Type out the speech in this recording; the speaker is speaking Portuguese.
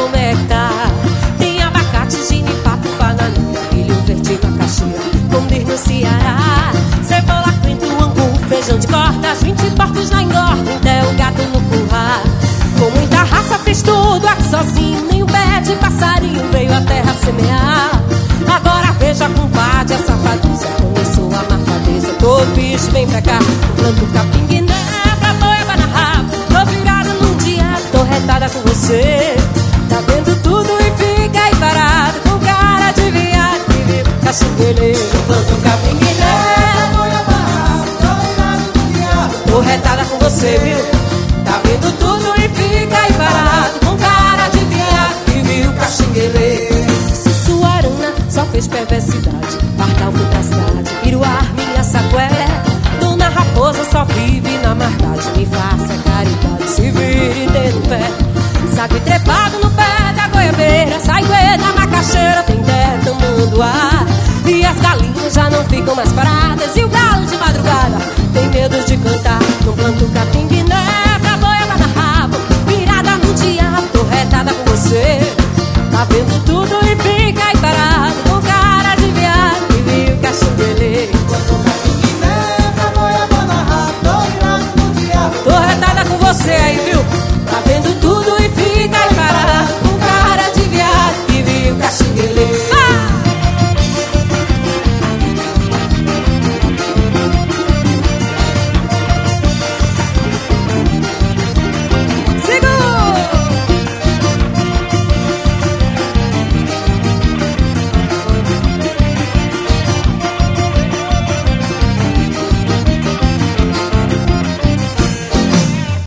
como é que tá. Tem abacate, ginipapo, bananinha, milho verde na caixeira, comer no Ceará. Cebola, coentro, angu, feijão de corda, 20 porcos na engorda, até o gato no curral. Com muita raça fez tudo aqui sozinho, nem o pé de passarinho veio a terra semear. Agora veja, compadre, a safadeza começou a marcadeza. Todo bicho vem pra cá, planto capim caxingueleiro. Planto capim na rabo. Tô retada com você, viu? Tá vendo tudo e fica aí parado, com cara de viado que viu caxingueleiro. Sussuarana só fez perversidade, Pardal foi pra cidade, Iruar, minha sacué. Dona Raposa só vive na maldade, me faça algumas paradas e o galo de madrugada tem medo de cantar. Não planto capim guiné pra boiada na rabo, virada no diabo, tô retada com você. Tá vendo